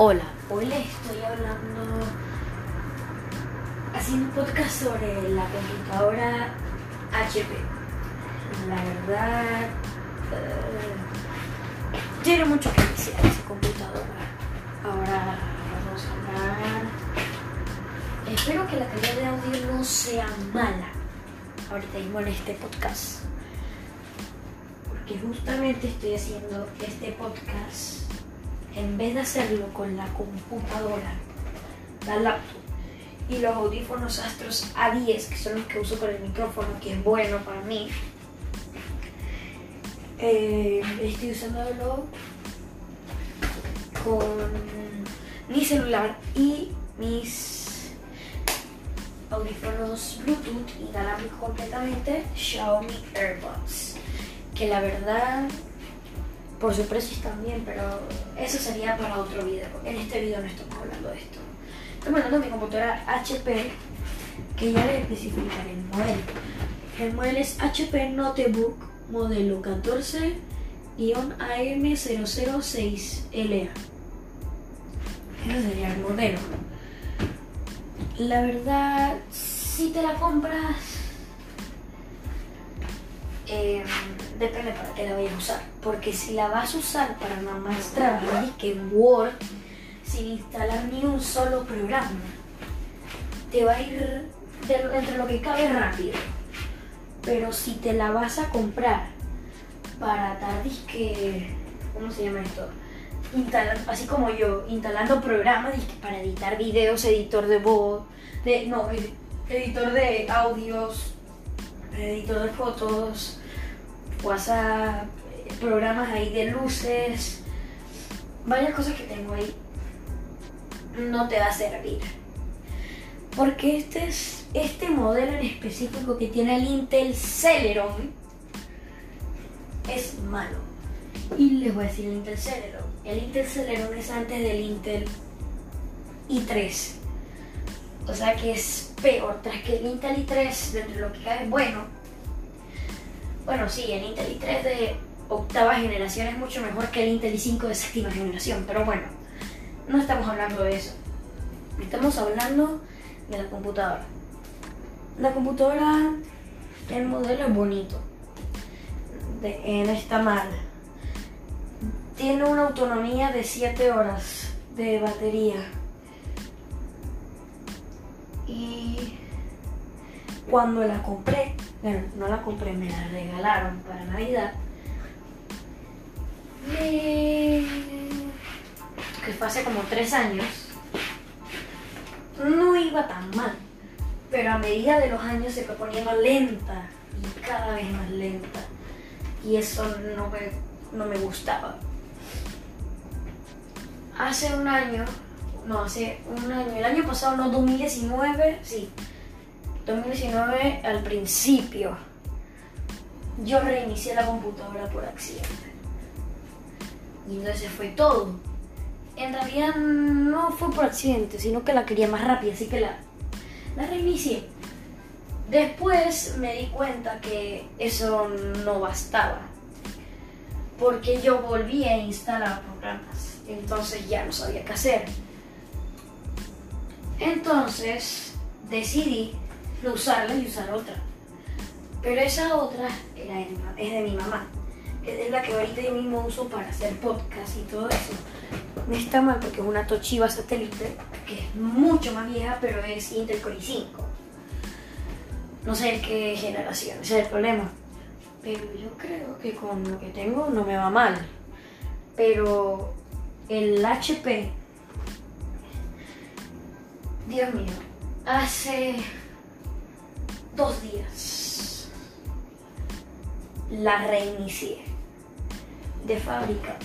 Hola, hoy estoy hablando, haciendo un podcast sobre la computadora HP. La verdad, tiene mucho que decir esa computadora. Ahora vamos a hablar. Espero que la calidad de audio no sea mala ahorita mismo en este podcast. Porque justamente estoy haciendo este podcast en vez de hacerlo con la computadora, la laptop y los audífonos Astros A10, que son los que uso con el micrófono, que es bueno para mí, eh, estoy usándolo con mi celular y mis audífonos Bluetooth inalámbricos completamente Xiaomi AirPods que la verdad por su precio bien, pero eso sería para otro video, en este video no estamos hablando de esto. Estamos hablando de mi computadora HP, que ya les especificaré el modelo. El modelo es HP Notebook modelo 14-AM006LA. Ese sería el modelo. La verdad, si te la compras, eh, depende para qué la vayas a usar. Porque si la vas a usar para nada más trabajar que en Word, sin instalar ni un solo programa, te va a ir entre lo que cabe rápido. Pero si te la vas a comprar para dar disque, ¿cómo se llama esto? Instalar, así como yo, instalando programas para editar videos, editor de voz, de, no, editor de audios, editor de fotos, WhatsApp, programas ahí de luces, varias cosas que tengo ahí, no te va a servir. Porque este es este modelo en específico que tiene el Intel Celeron es malo. Y les voy a decir el Intel Celeron. El Intel Celeron es antes del Intel i3. O sea que es peor. Tras que el Intel i3, dentro de lo que cae, bueno. Bueno, sí, el Intel i3 de octava generación es mucho mejor que el Intel i5 de séptima generación. Pero bueno, no estamos hablando de eso. Estamos hablando de la computadora. La computadora, el modelo es bonito. De, no está mal. Tiene una autonomía de 7 horas de batería. Y cuando la compré, bueno, no la compré, me la regalaron para Navidad. Me... que fue hace como 3 años. No iba tan mal. Pero a medida de los años se fue poniendo lenta y cada vez más lenta. Y eso no me, no me gustaba. Hace un año, no, hace un año, el año pasado, no, 2019, sí, 2019 al principio, yo reinicié la computadora por accidente. Y entonces fue todo. En realidad no fue por accidente, sino que la quería más rápida, así que la, reinicié. Después me di cuenta que eso no bastaba, porque yo volví a instalar programas, entonces ya no sabía qué hacer. Entonces decidí no usarla y usar otra. Pero esa otra es de mi mamá, es la que ahorita yo mismo uso para hacer podcast y todo eso. No está mal porque es una Toshiba satélite, que es mucho más vieja, pero es Intel Core i5. No sé qué generación, ese es el problema. Pero yo creo que con lo que tengo no me va mal. Pero el HP, Dios mío, hace dos días la reinicié de fábrica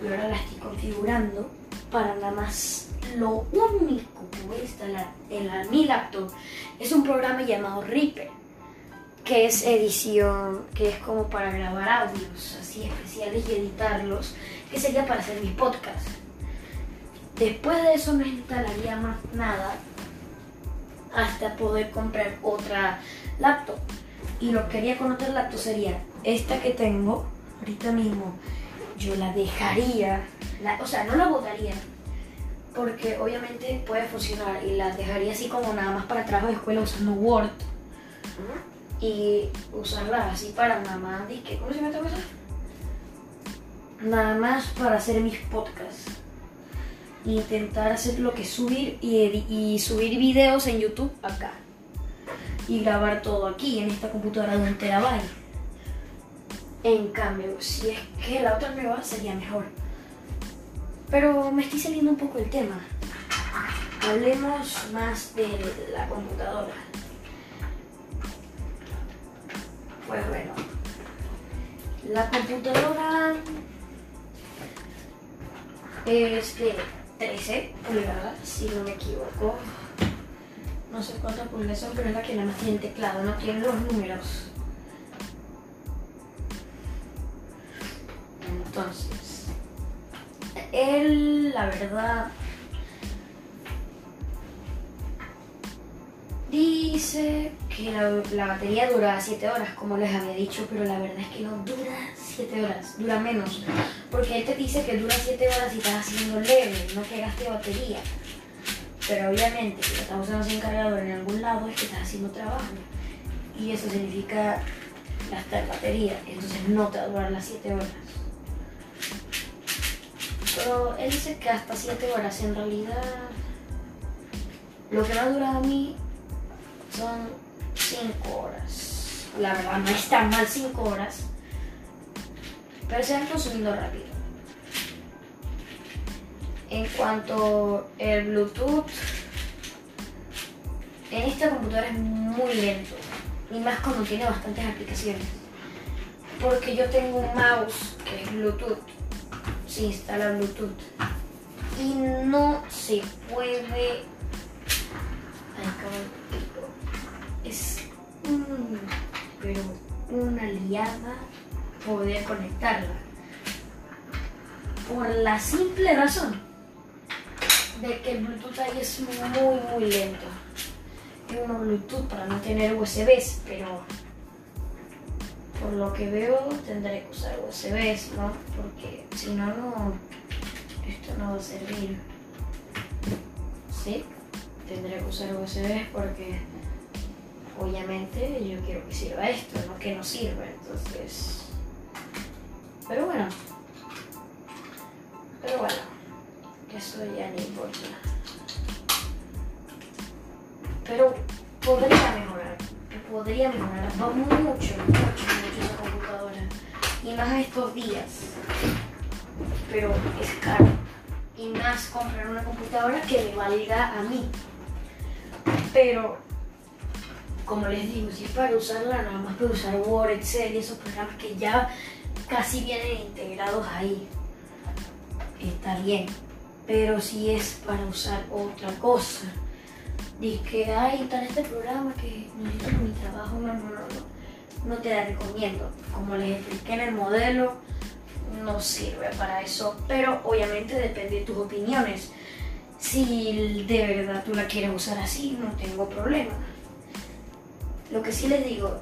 y ahora la estoy configurando para nada más lo único que voy a instalar en la, mi laptop es un programa llamado Reaper que es edición, que es como para grabar audios así especiales y editarlos, que sería para hacer mis podcasts. Después de eso no instalaría más nada hasta poder comprar otra laptop. Y lo que haría con otra laptop sería esta que tengo ahorita mismo. Yo la dejaría, o sea, no la botaría, porque obviamente puede funcionar y la dejaría así como nada más para trabajo de escuela usando Word y usarla así para nada más. ¿cómo se llama esta cosa? Nada más para hacer mis podcasts. Intentar hacer lo que subir y, y subir videos en YouTube acá. Y grabar todo aquí en esta computadora de un terabyte. En cambio, si es que la otra va, sería mejor. Pero me estoy saliendo un poco el tema. Hablemos más de la computadora. Pues bueno, la computadora es de 13 pulgadas, si no me equivoco. No sé cuántas pulgadas son, pero es la que nada más tiene teclado, no tiene los números. Entonces, él, la verdad, dice que la, batería dura 7 horas, como les había dicho, pero la verdad es que no dura 7 horas, dura menos. Porque él te dice que dura 7 horas y estás haciendo leve, no que gaste batería. Pero obviamente, si lo estás usando sin cargador en algún lado, es que estás haciendo trabajo. Y eso significa gastar batería, entonces no te va a durar las 7 horas. Pero él dice que hasta 7 horas. En realidad, lo que me ha durado a mí son 5 horas. La verdad, no es tan mal 5 horas. Pero se han consumido rápido. En cuanto al Bluetooth, en esta computadora es muy lento. Y más cuando tiene bastantes aplicaciones. Porque yo tengo un mouse que es Bluetooth se instala Bluetooth y no se puede es pero una liada poder conectarla por la simple razón de que el Bluetooth ahí es muy muy lento es un Bluetooth para no tener USBs pero por lo que veo tendré que usar USBs, ¿no? Porque si no, no, esto no va a servir. Sí, tendré que usar USBs porque obviamente yo quiero que sirva esto, no que no sirva, entonces... Pero bueno, pero bueno, eso ya no importa. Pero podría mejorar, podría mejorar, va mucho, mucho, mucho esa computadora. Y más estos días. Pero es caro. Y más comprar una computadora que me valga a mí. Pero, como les digo, si es para usarla, nada más para usar Word, Excel y esos programas que ya casi vienen integrados ahí. Está bien. Pero si es para usar otra cosa, dice que, hay está este programa que necesito mi trabajo, no, no, no, no te la recomiendo. Como les expliqué en el modelo, no sirve para eso, pero obviamente depende de tus opiniones. Si de verdad tú la quieres usar así, no tengo problema. Lo que sí les digo,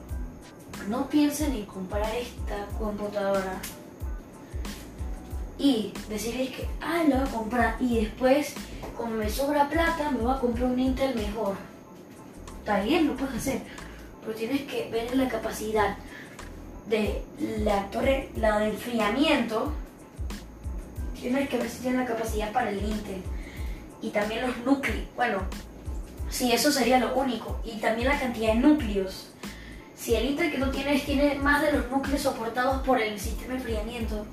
no piensen en comprar esta computadora y decirles que, ah, la voy a comprar y después, como me sobra plata, me voy a comprar un Intel mejor. Está bien, lo puedes hacer, pero tienes que ver la capacidad de la torre, la de enfriamiento. Tienes que ver si tiene la capacidad para el Intel. Y también los núcleos. Bueno, sí, eso sería lo único. Y también la cantidad de núcleos. Si el Intel que tú tienes tiene más de los núcleos soportados por el sistema de enfriamiento,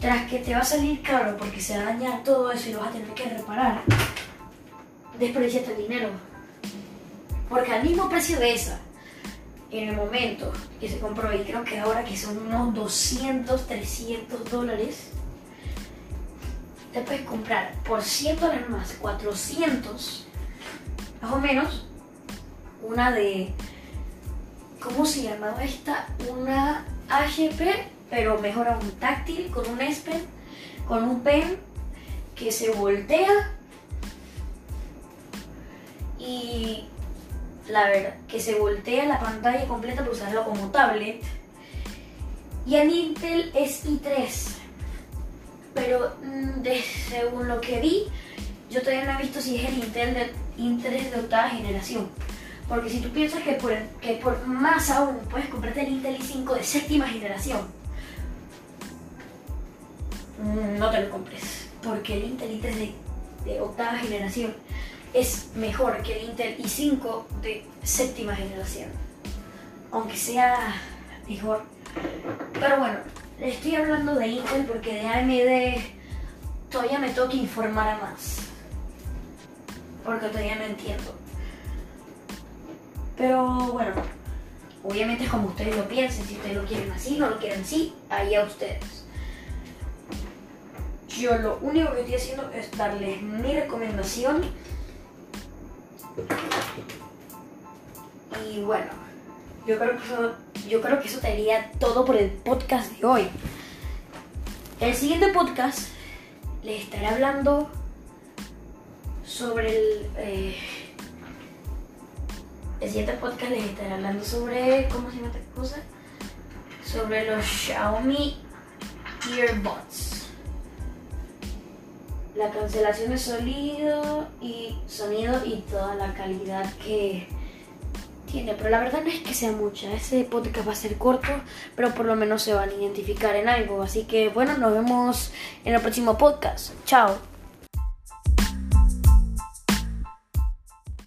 tras que te va a salir caro porque se va a dañar todo eso y lo vas a tener que reparar, desperdiciaste el dinero. Porque al mismo precio de esa, en el momento que se compró, y creo que ahora que son unos 200, 300 dólares, te puedes comprar por 100 dólares más, 400, más o menos, una de, ¿cómo se llamaba esta? Una HP pero mejor un táctil con un S Pen, con un pen que se voltea y la verdad, que se voltea la pantalla completa para usarlo como tablet. Y el Intel SI3 pero mm, según lo que vi, yo todavía no he visto si es el Intel de, Intel de octava generación. Porque si tú piensas que por, que por más aún puedes comprarte el Intel i5 de séptima generación, mm, no te lo compres. Porque el Intel i3 de, octava generación es mejor que el Intel i5 de séptima generación. Aunque sea mejor. Pero bueno, estoy hablando de Intel porque de AMD todavía me toca informar a más. Porque todavía no entiendo. Pero bueno, obviamente es como ustedes lo piensen. Si ustedes lo quieren así, no lo quieren así, ahí a ustedes. Yo lo único que estoy haciendo es darles mi recomendación. Y bueno, yo creo que eso, yo creo que eso todo por el podcast de hoy. El siguiente podcast les estaré hablando sobre el. Eh, el siguiente podcast les estaré hablando sobre. ¿Cómo se llama esta cosa? Sobre los Xiaomi Earbuds. La cancelación de sonido y sonido y toda la calidad que tiene. Pero la verdad no es que sea mucha. Ese podcast va a ser corto, pero por lo menos se van a identificar en algo. Así que bueno, nos vemos en el próximo podcast. Chao.